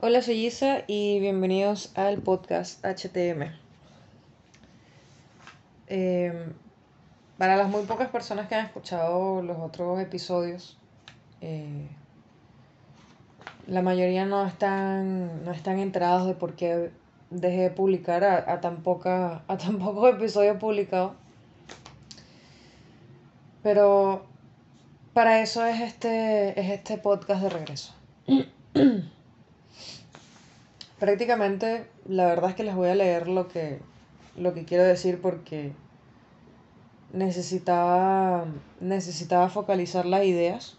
Hola, soy Isa y bienvenidos al podcast HTM. Em, para las muy pocas personas que han escuchado los otros episodios, eh, la mayoría no están, no están enterados de por qué dejé de publicar a, tan, poca, a tan pocos episodios publicados. Pero para eso es este, es este podcast de regreso. Prácticamente, la verdad es que les voy a leer lo que, lo que quiero decir porque necesitaba, necesitaba focalizar las ideas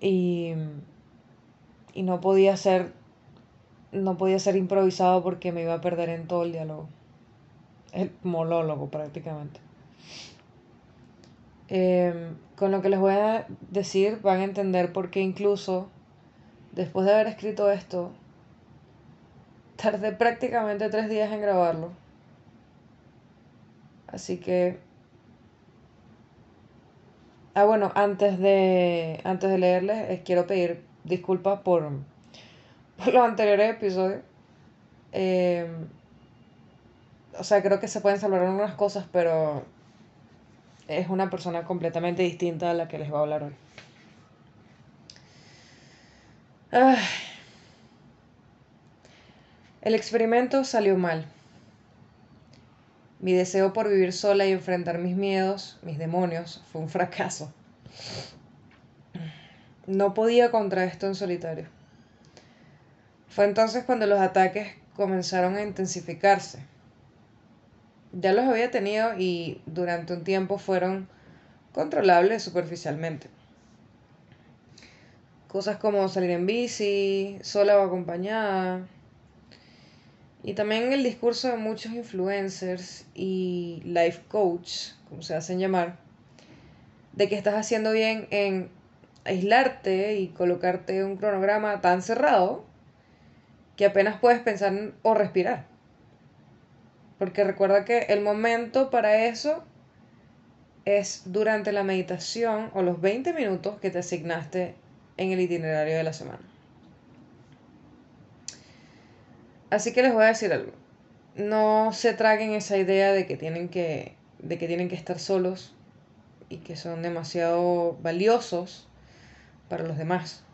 y, y no podía ser no podía ser improvisado porque me iba a perder en todo el diálogo. El monólogo prácticamente. Em, con lo que les voy a decir van a entender por qué incluso después de haber escrito esto tardé prácticamente tres días en grabarlo así que Ah, bueno, antes de, antes de leerles, eh, quiero pedir disculpas por, los anteriores episodios. Em, o sea, creo que se pueden salvar algunas cosas, pero es una persona completamente distinta a la que les voy a hablar hoy. El experimento salió mal. Mi deseo por vivir sola y enfrentar mis miedos, mis demonios, fue un fracaso. No podía contra esto en solitario. Fue entonces cuando los ataques comenzaron a intensificarse. Ya los había tenido y durante un tiempo fueron controlables superficialmente. Cosas como salir en bici, sola o acompañada, y también el discurso de muchos influencers y life coach, como se hacen llamar, de que estás haciendo bien en aislarte y colocarte un cronograma tan cerrado que apenas puedes pensar o respirar. Porque recuerda que el momento para eso es durante la meditación o los 20 minutos que te asignaste en el itinerario de la semana. Así que les voy a decir algo. No se traguen esa idea de que tienen que, de que, tienen que estar solos y que son demasiado valiosos para los demás.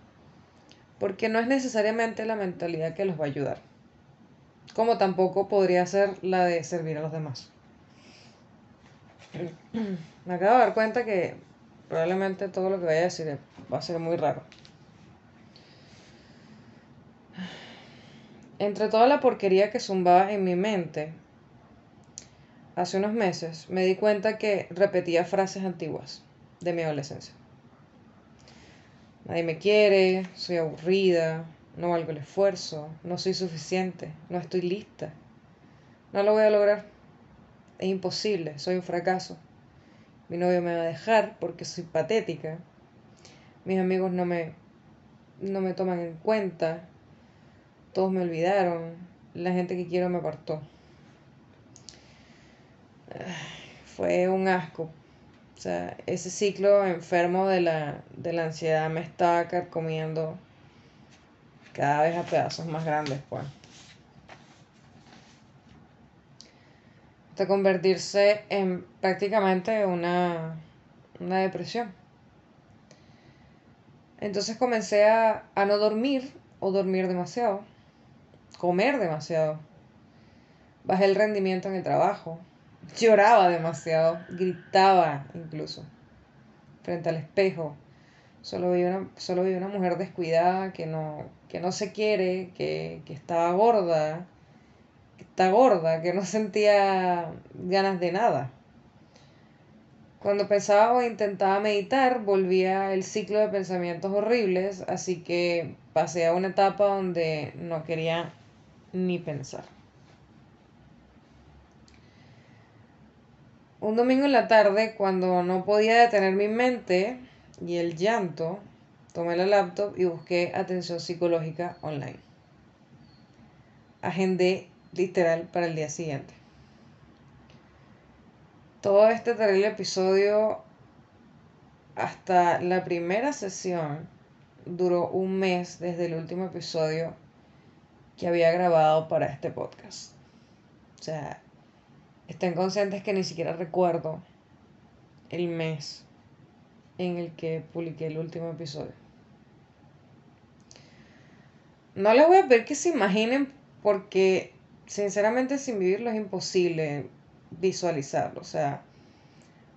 Porque no es necesariamente la mentalidad que los va a ayudar. Como tampoco podría ser la de servir a los demás. Me acabo de dar cuenta que probablemente todo lo que vaya a decir va a ser muy raro. Entre toda la porquería que zumbaba en mi mente hace unos meses, me di cuenta que repetía frases antiguas de mi adolescencia. Nadie me quiere, soy aburrida, no valgo el esfuerzo, no soy suficiente, no estoy lista, no lo voy a lograr, es imposible, soy un fracaso. Mi novio me va a dejar porque soy patética, mis amigos no me, no me toman en cuenta, todos me olvidaron, la gente que quiero me apartó. Fue un asco. O sea, ese ciclo enfermo de la, de la ansiedad me estaba carcomiendo cada vez a pedazos más grandes, pues. Hasta convertirse en prácticamente una, una depresión. Entonces comencé a, a no dormir o dormir demasiado comer demasiado. Bajé el rendimiento en el trabajo. Lloraba demasiado. Gritaba incluso. Frente al espejo. Solo vi una, solo una mujer descuidada que no, que no se quiere, que, que estaba gorda. Que está gorda, que no sentía ganas de nada. Cuando pensaba o intentaba meditar, volvía el ciclo de pensamientos horribles, así que pasé a una etapa donde no quería ni pensar. Un domingo en la tarde, cuando no podía detener mi mente y el llanto, tomé la laptop y busqué atención psicológica online. Agendé literal para el día siguiente. Todo este terrible episodio, hasta la primera sesión, duró un mes desde el último episodio que había grabado para este podcast. O sea, estén conscientes que ni siquiera recuerdo el mes en el que publiqué el último episodio. No les voy a pedir que se imaginen porque sinceramente sin vivirlo es imposible visualizarlo. O sea,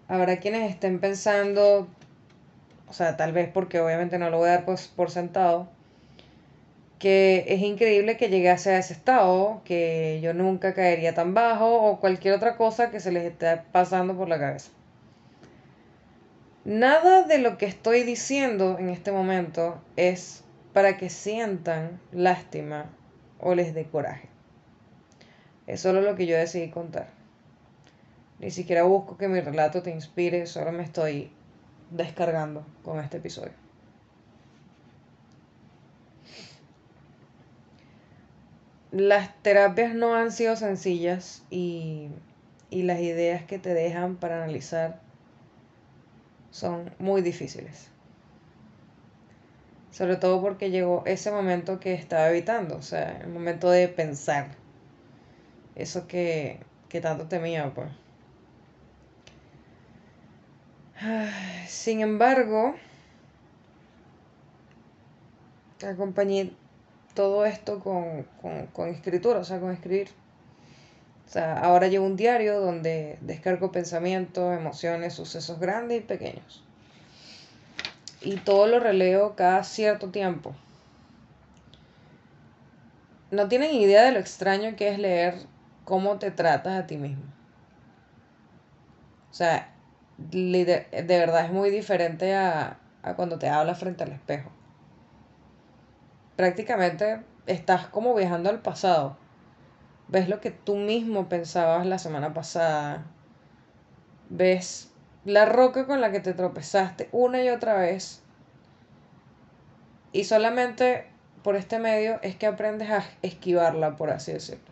habrá quienes estén pensando, o sea, tal vez porque obviamente no lo voy a dar por, por sentado, que es increíble que llegase a ese estado, que yo nunca caería tan bajo o cualquier otra cosa que se les esté pasando por la cabeza. Nada de lo que estoy diciendo en este momento es para que sientan lástima o les dé coraje. Es solo lo que yo decidí contar. Ni siquiera busco que mi relato te inspire, solo me estoy descargando con este episodio. Las terapias no han sido sencillas y, y las ideas que te dejan para analizar son muy difíciles. Sobre todo porque llegó ese momento que estaba evitando, o sea, el momento de pensar. Eso que, que tanto temía, pues. Sin embargo, acompañé todo esto con, con, escritura, o sea, con escribir. O sea, ahora llevo un diario donde descargo pensamientos, emociones, sucesos grandes y pequeños. Y todo lo releo cada cierto tiempo. No tienen idea de lo extraño que es leer cómo te tratas a ti mismo. O sea, de, verdad es muy diferente a, a cuando te hablas frente al espejo. Prácticamente estás como viajando al pasado. Ves lo que tú mismo pensabas la semana pasada. Ves la roca con la que te tropezaste una y otra vez. Y solamente por este medio es que aprendes a esquivarla, por así decirlo.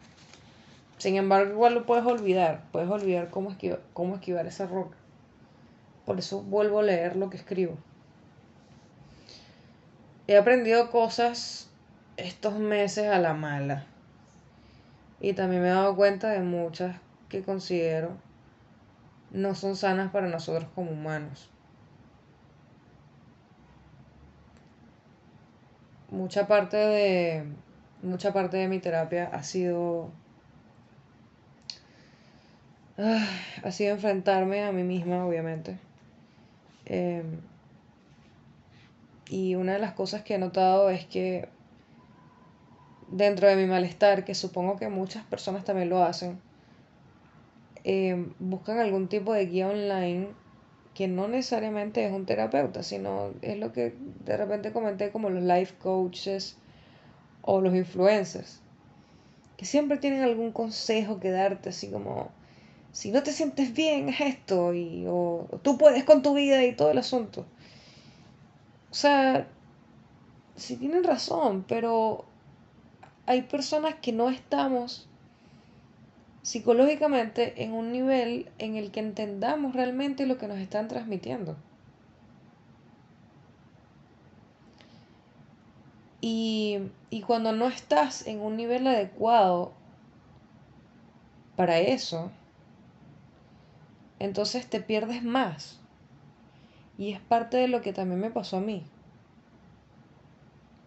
Sin embargo, igual lo puedes olvidar. Puedes olvidar cómo, cómo esquivar esa roca. Por eso vuelvo a leer lo que escribo. He aprendido cosas estos meses a la mala. Y también me he dado cuenta de muchas que considero no son sanas para nosotros como humanos. Mucha parte de mucha parte de mi terapia ha sido ha sido enfrentarme a mí misma, obviamente Em, y una de las cosas que he notado es que dentro de mi malestar, que supongo que muchas personas también lo hacen, em, buscan algún tipo de guía online que no necesariamente es un terapeuta, sino es lo que de repente comenté como los life coaches o los influencers, que siempre tienen algún consejo que darte, así como, si no te sientes bien, es esto, y, o, tú puedes con tu vida y todo el asunto. O sea, sí tienen razón, pero hay personas que no estamos psicológicamente en un nivel en el que entendamos realmente lo que nos están transmitiendo. Y, y cuando no estás en un nivel adecuado para eso, entonces te pierdes más. Y es parte de lo que también me pasó a mí.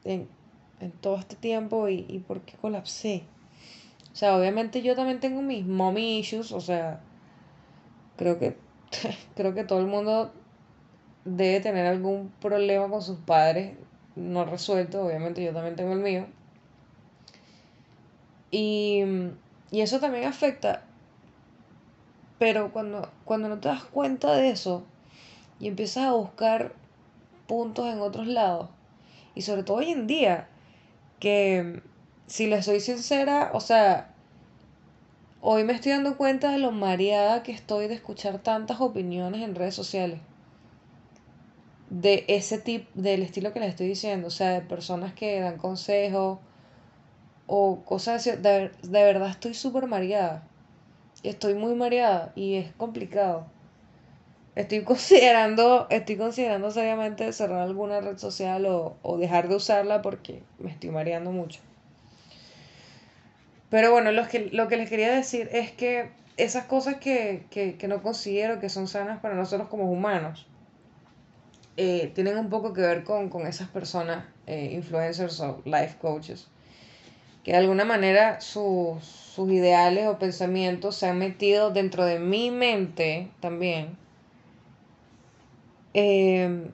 En, todo este tiempo y, y por qué colapsé. O sea, obviamente yo también tengo mis mommy issues, o sea, creo que creo que todo el mundo debe tener algún problema con sus padres no resuelto, obviamente yo también tengo el mío. Y, y eso también afecta pero cuando, cuando no te das cuenta de eso y empiezas a buscar puntos en otros lados, y sobre todo hoy en día, que si les soy sincera, o sea, hoy me estoy dando cuenta de lo mareada que estoy de escuchar tantas opiniones en redes sociales. De ese tipo, del estilo que les estoy diciendo, o sea, de personas que dan consejos o cosas. De, de verdad estoy súper mareada estoy muy mareada y es complicado. Estoy considerando, estoy considerando seriamente cerrar alguna red social o, o dejar de usarla porque me estoy mareando mucho. Pero bueno, lo que, lo que les quería decir es que esas cosas que, que, que no considero que son sanas para nosotros como humanos, eh, tienen un poco que ver con, con esas personas, eh, influencers o life coaches, que de alguna manera sus, sus ideales o pensamientos se han metido dentro de mi mente también. Eh,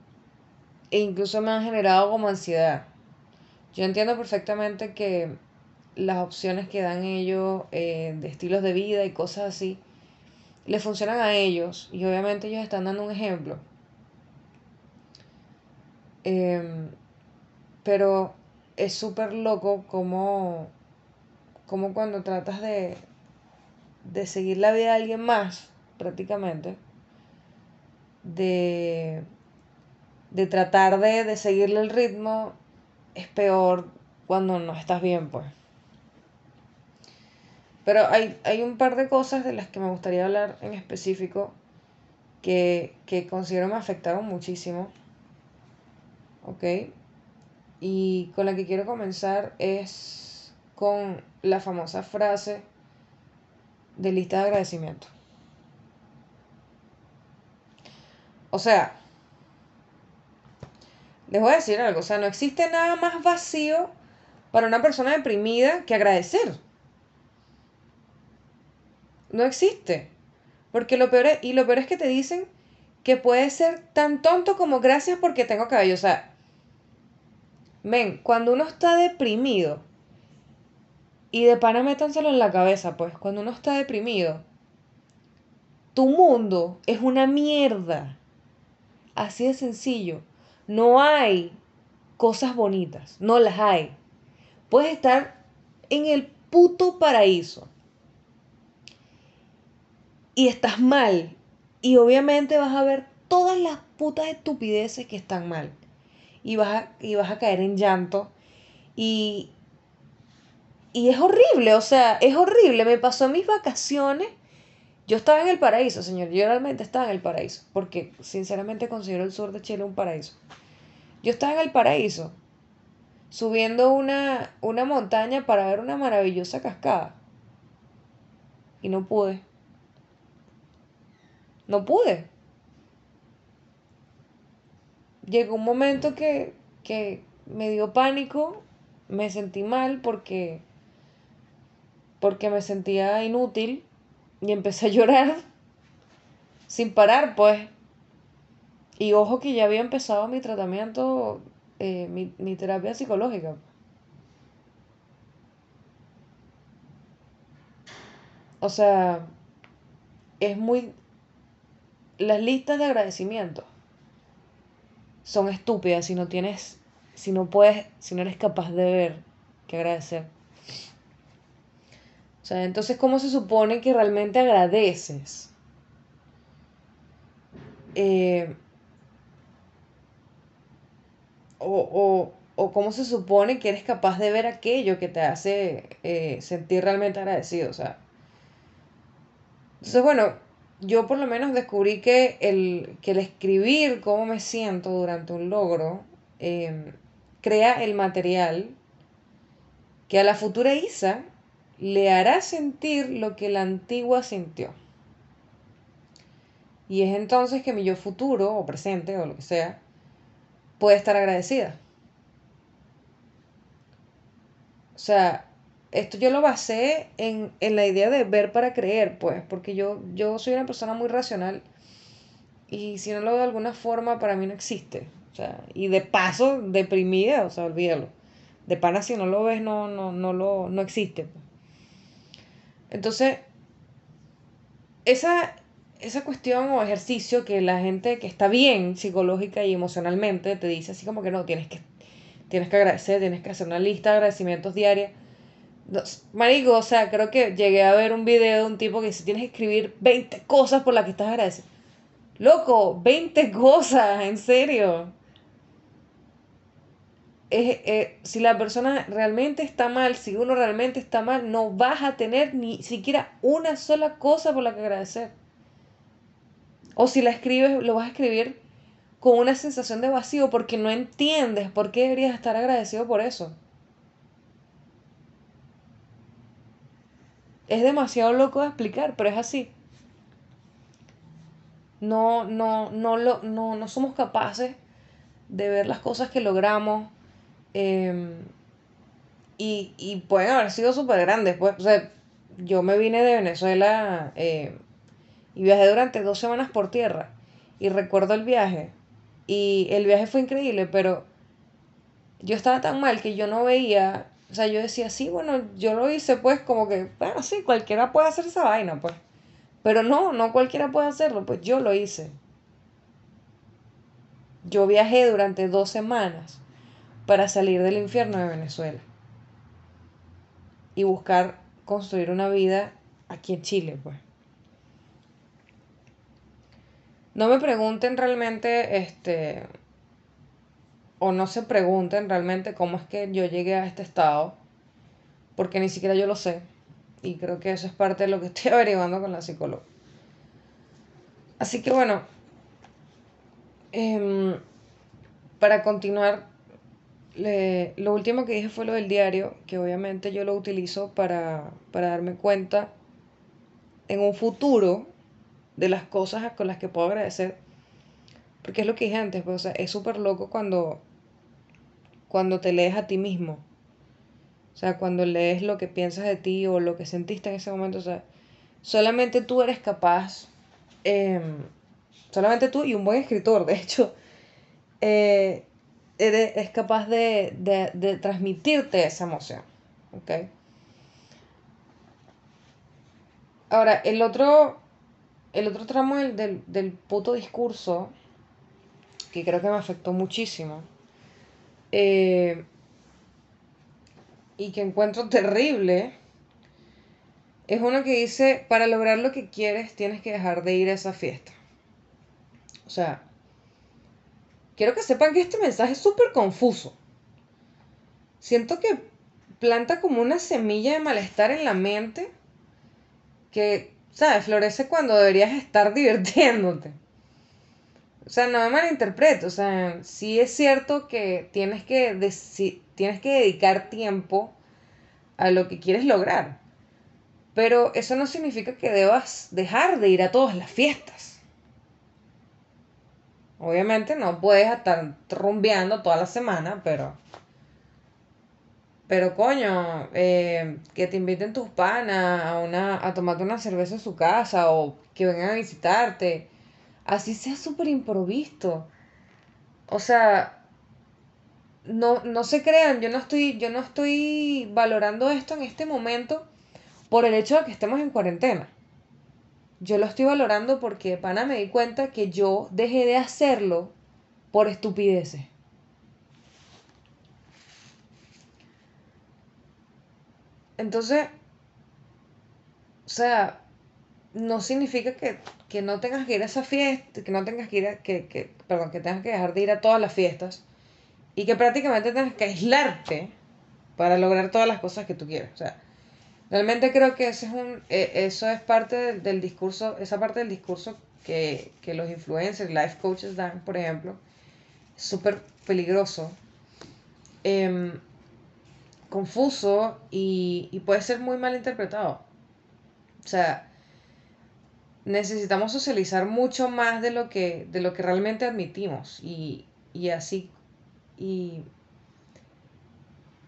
e incluso me han generado como ansiedad. Yo entiendo perfectamente que las opciones que dan ellos de estilos de vida y cosas así, le funcionan a ellos y obviamente ellos están dando un ejemplo. Em, pero es súper loco como, como cuando tratas de, de seguir la vida de alguien más, prácticamente, de, de tratar de, de seguirle el ritmo, es peor cuando no estás bien, pues. Pero hay, hay un par de cosas de las que me gustaría hablar en específico que, que considero me afectaron muchísimo. ¿ok? Y con la que quiero comenzar es con la famosa frase de lista de agradecimiento. O sea, les voy a decir algo, o sea, no existe nada más vacío para una persona deprimida que agradecer. No existe. Porque lo peor es, y lo peor es que te dicen que puede ser tan tonto como gracias porque tengo cabello. O sea, Men, cuando uno está deprimido, y de pana métanselo en la cabeza, pues, cuando uno está deprimido, tu mundo es una mierda. Así de sencillo. No hay cosas bonitas, no las hay. Puedes estar en el puto paraíso. Y estás mal. Y obviamente vas a ver todas las putas estupideces que están mal y vas a, y vas a caer en llanto. Y, y es horrible, o sea, es horrible. Me pasó mis vacaciones. Yo estaba en el paraíso, señor. Yo realmente estaba en el paraíso. Porque sinceramente considero el sur de Chile un paraíso. Yo estaba en el paraíso. Subiendo una, una montaña para ver una maravillosa cascada. Y no pude. No pude llegó un momento que, me dio pánico, me sentí mal porque, porque me sentía inútil y empecé a llorar sin parar, pues. Y ojo que ya había empezado mi tratamiento, eh, mi, mi terapia psicológica. O sea, es muy... Las listas de agradecimiento son estúpidas si no tienes, si no puedes, si no eres capaz de ver que agradecer. O sea, entonces, ¿cómo se supone que realmente agradeces? Eh, o, cómo se supone que eres capaz de ver aquello que te hace eh, sentir realmente agradecido. O sea, entonces, bueno, yo por lo menos descubrí que el, que el escribir cómo me siento durante un logro em, crea el material que a la futura Isa le hará sentir lo que la antigua sintió. Y es entonces que mi yo futuro o presente o lo que sea puede estar agradecida. O sea, esto yo lo basé en, la idea de ver para creer, pues, porque yo, yo soy una persona muy racional y si no lo veo de alguna forma, para mí no existe. O sea, y de paso, deprimida, o sea, olvídalo. De pana, si no lo ves, no, no, no, lo, no existe. Pues. Entonces, esa, esa cuestión o ejercicio que la gente que está bien psicológica y emocionalmente te dice así como que no, tienes que, tienes que agradecer, tienes que hacer una lista de agradecimientos diarios Marico, o sea, creo que llegué a ver un video de un tipo que dice, tienes que escribir 20 cosas por las que estás agradecido. Loco, 20 cosas, en serio. Si la persona realmente está mal, si uno realmente está mal, no vas a tener ni siquiera una sola cosa por la que agradecer. O si la escribes, lo vas a escribir con una sensación de vacío porque no entiendes por qué deberías estar agradecido por eso. Es demasiado loco de explicar, pero es así. No, no, no, lo, no, no somos capaces de ver las cosas que logramos. Em, y, y, pueden haber sido súper grandes. Pues, o sea, yo me vine de Venezuela eh, y viajé durante dos semanas por tierra. Y recuerdo el viaje. Y el viaje fue increíble, pero yo estaba tan mal que yo no veía. O sea, yo decía, sí, bueno, yo lo hice, pues, como que, bueno, sí, cualquiera puede hacer esa vaina, pues. Pero no, no cualquiera puede hacerlo, pues yo lo hice. Yo viajé durante dos semanas para salir del infierno de Venezuela y buscar construir una vida aquí en Chile, pues. No me pregunten realmente, este, o no se pregunten realmente cómo es que yo llegué a este estado, porque ni siquiera yo lo sé. Y creo que eso es parte de lo que estoy averiguando con la psicóloga. Así que bueno, em, para continuar, lo último que dije fue lo del diario, que obviamente yo lo utilizo para, darme cuenta en un futuro de las cosas con las que puedo agradecer. Porque es lo que dije antes, pues, es súper loco cuando, cuando te lees a ti mismo. O sea, cuando lees lo que piensas de ti o lo que sentiste en ese momento. O sea, solamente tú eres capaz, em, solamente tú y un buen escritor, de hecho, eh, es capaz de, transmitirte esa emoción. ¿Ok? Ahora, el otro, el otro tramo del, del, puto discurso, que creo que me afectó muchísimo, eh, y que encuentro terrible, es uno que dice, para lograr lo que quieres tienes que dejar de ir a esa fiesta. O sea, quiero que sepan que este mensaje es súper confuso. Siento que planta como una semilla de malestar en la mente que, ¿sabes? Florece cuando deberías estar divirtiéndote. O sea, no me malinterpreto. O sea, sí es cierto que tienes que, tienes que dedicar tiempo a lo que quieres lograr. Pero eso no significa que debas dejar de ir a todas las fiestas. Obviamente no puedes estar rumbeando toda la semana, pero. Pero coño, eh, que te inviten tus panas a, una, a tomarte una cerveza en su casa o que vengan a visitarte. Así sea súper improvisto. O sea, no, no se crean, yo no, estoy, yo no estoy valorando esto en este momento por el hecho de que estemos en cuarentena yo lo estoy valorando porque, pana, me di cuenta que yo dejé de hacerlo por estupideces. Entonces, o sea, no significa que, no tengas que ir a esa fiesta, que no tengas que ir a, que, que, perdón, que tengas que dejar de ir a todas las fiestas y que prácticamente tengas que aislarte para lograr todas las cosas que tú quieres. O sea, Realmente creo que ese es un, eh, eso es parte del, discurso, esa parte del discurso que, los influencers, life coaches dan, por ejemplo, súper peligroso, em, confuso y, puede ser muy mal interpretado. O sea, necesitamos socializar mucho más de lo que, de lo que realmente admitimos y, y así, y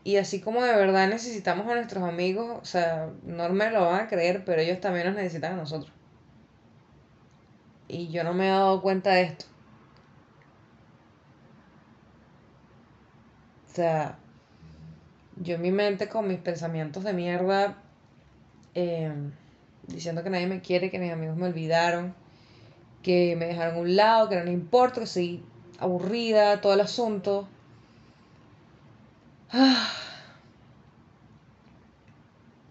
y así como de verdad necesitamos a nuestros amigos, o sea, no me lo van a creer, pero ellos también nos necesitan a nosotros. Y yo no me he dado cuenta de esto. O sea, yo en mi mente con mis pensamientos de mierda, em, diciendo que nadie me quiere, que mis amigos me olvidaron, que me dejaron a un lado, que no me importa, que soy aburrida, todo el asunto.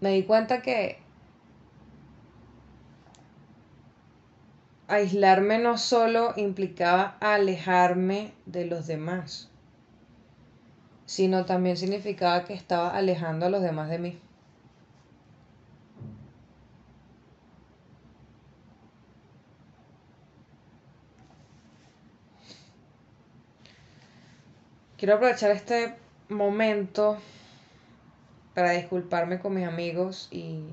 Me di cuenta que aislarme no solo implicaba alejarme de los demás, sino también significaba que estaba alejando a los demás de mí. Quiero aprovechar este momento para disculparme con mis amigos y,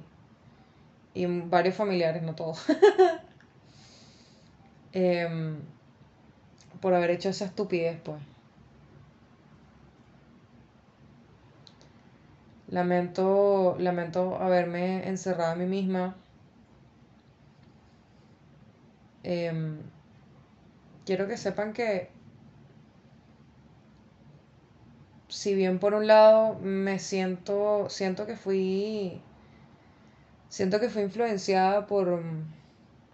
y varios familiares, no todos, em, por haber hecho esa estupidez, pues. Lamento, lamento haberme encerrado a mí misma. Em, quiero que sepan que si bien por un lado me siento, siento que fui, siento que fui influenciada por,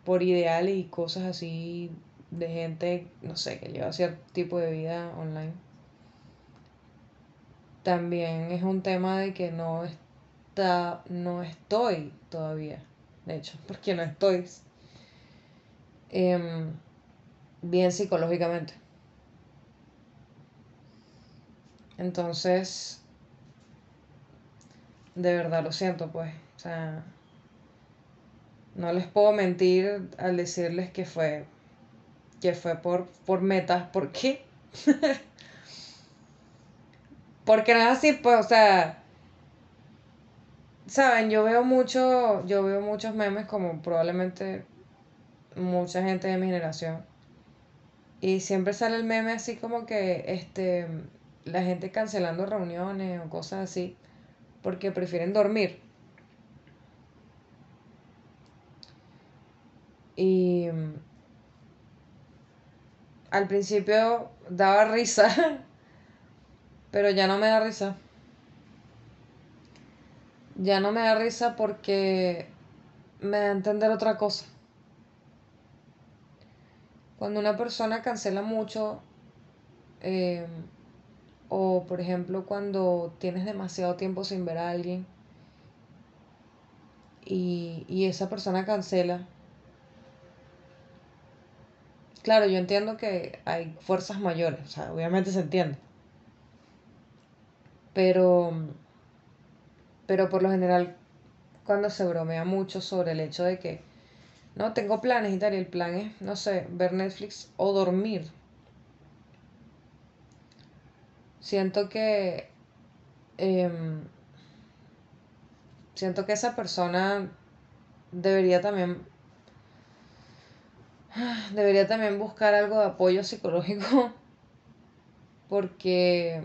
por ideales y cosas así de gente, no sé, que lleva cierto tipo de vida online también es un tema de que no está, no estoy todavía, de hecho, porque no estoy em, bien psicológicamente. Entonces, de verdad lo siento, pues, o sea, no les puedo mentir al decirles que fue, que fue por, por metas, ¿por qué? Porque no es así, pues, o sea, saben, yo veo mucho, yo veo muchos memes como probablemente mucha gente de mi generación. Y siempre sale el meme así como que este la gente cancelando reuniones o cosas así porque prefieren dormir. Y al principio daba risa Pero ya no me da risa. Ya no me da risa porque me da a entender otra cosa. Cuando una persona cancela mucho, eh, o por ejemplo cuando tienes demasiado tiempo sin ver a alguien y, y esa persona cancela, claro, yo entiendo que hay fuerzas mayores, o sea, obviamente se entiende. Pero, pero por lo general, cuando se bromea mucho sobre el hecho de que, no, tengo planes y tal, y el plan es, no sé, ver Netflix o dormir. Siento que, em, siento que esa persona debería también, debería también buscar algo de apoyo psicológico, porque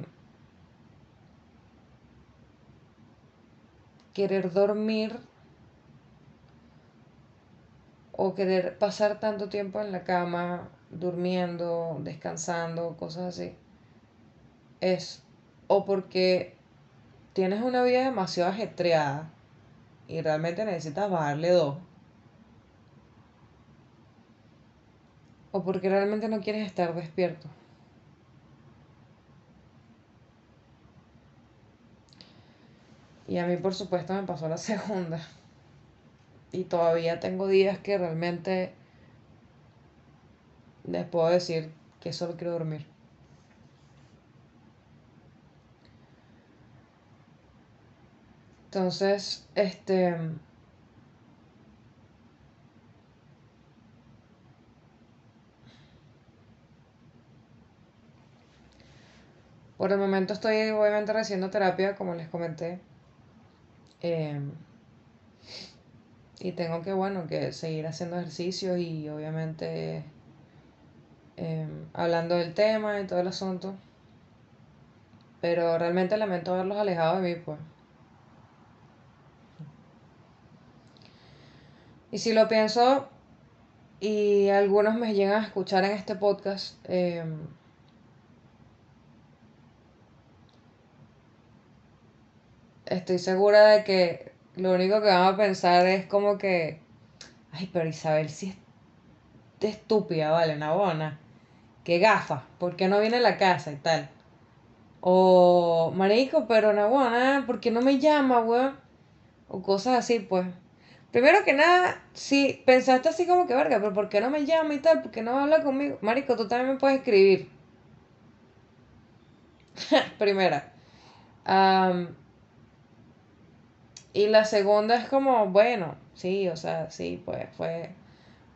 querer dormir o querer pasar tanto tiempo en la cama, durmiendo, descansando, cosas así, es o porque tienes una vida demasiado ajetreada y realmente necesitas bajarle dos, o porque realmente no quieres estar despierto. Y a mí, por supuesto, me pasó la segunda. Y todavía tengo días que realmente les puedo decir que solo quiero dormir. Entonces, este... Por el momento estoy obviamente recibiendo terapia, como les comenté. Em, y tengo que, bueno, que seguir haciendo ejercicios y obviamente em, hablando del tema y todo el asunto. Pero realmente lamento haberlos alejado de mí, pues. Y si lo pienso, y algunos me llegan a escuchar en este podcast, em, estoy segura de que lo único que van a pensar es como que, ay, pero Isabel sí es estúpida, vale, Nabona. Que gafa, ¿por qué no viene a la casa y tal? O, marico, pero Nabona, ¿por qué no me llama, weón? O cosas así, pues. Primero que nada, si pensaste así como que, verga, pero ¿por qué no me llama y tal? ¿Por qué no habla conmigo? Marico, tú también me puedes escribir. Primera. Y la segunda es como, bueno, sí, o sea, sí, pues fue,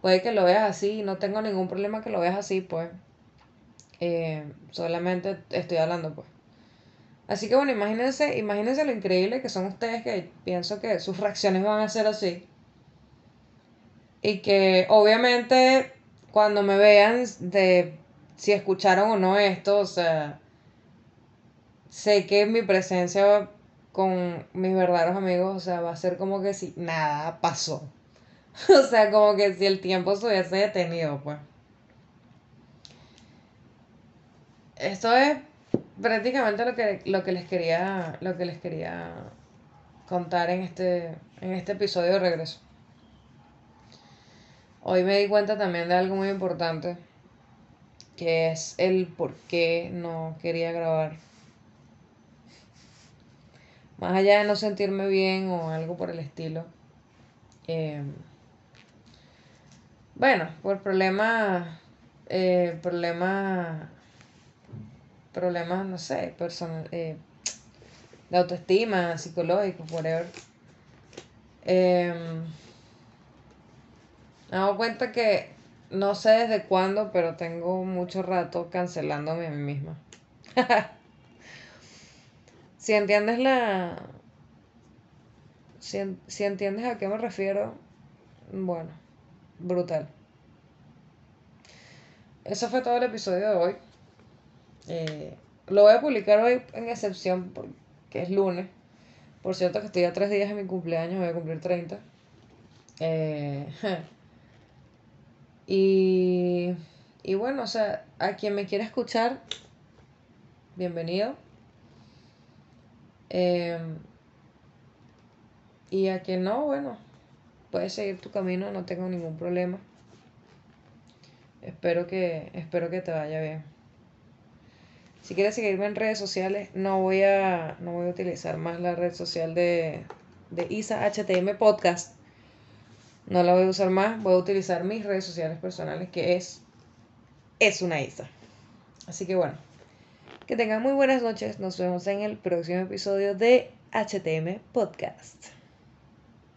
puede que lo veas así, no tengo ningún problema que lo veas así, pues. Eh, solamente estoy hablando, pues. Así que bueno, imagínense, imagínense lo increíble que son ustedes que pienso que sus reacciones van a ser así. Y que obviamente cuando me vean de si escucharon o no esto, o sea, sé que mi presencia con mis verdaderos amigos, o sea, va a ser como que si nada pasó. o sea, como que si el tiempo se hubiese detenido, pues. Esto es prácticamente lo que, lo que les quería, lo que les quería contar en este, en este episodio de regreso. Hoy me di cuenta también de algo muy importante, que es el por qué no quería grabar. Más allá de no sentirme bien o algo por el estilo. Eh, bueno, por problemas, eh, problemas problemas, no sé, personal, eh, de autoestima, psicológico, whatever. Eh, me he dado cuenta que no sé desde cuándo, pero tengo mucho rato cancelándome a mí misma. si entiendes la... Si, si entiendes a qué me refiero, bueno, brutal. Eso fue todo el episodio de hoy. Eh, lo voy a publicar hoy en excepción porque es lunes. Por cierto que estoy a tres días de mi cumpleaños, voy a cumplir 30. Eh, y, y bueno, o sea, a quien me quiera escuchar, bienvenido. Eh, y a quien no, bueno, puedes seguir tu camino, no tengo ningún problema. Espero que, espero que te vaya bien. Si quieres seguirme en redes sociales, no voy a, no voy a utilizar más la red social de, de ISA HTM Podcast. No la voy a usar más, voy a utilizar mis redes sociales personales, que es, es una ISA. Así que bueno, que tengan muy buenas noches. Nos vemos en el próximo episodio de HTM Podcast.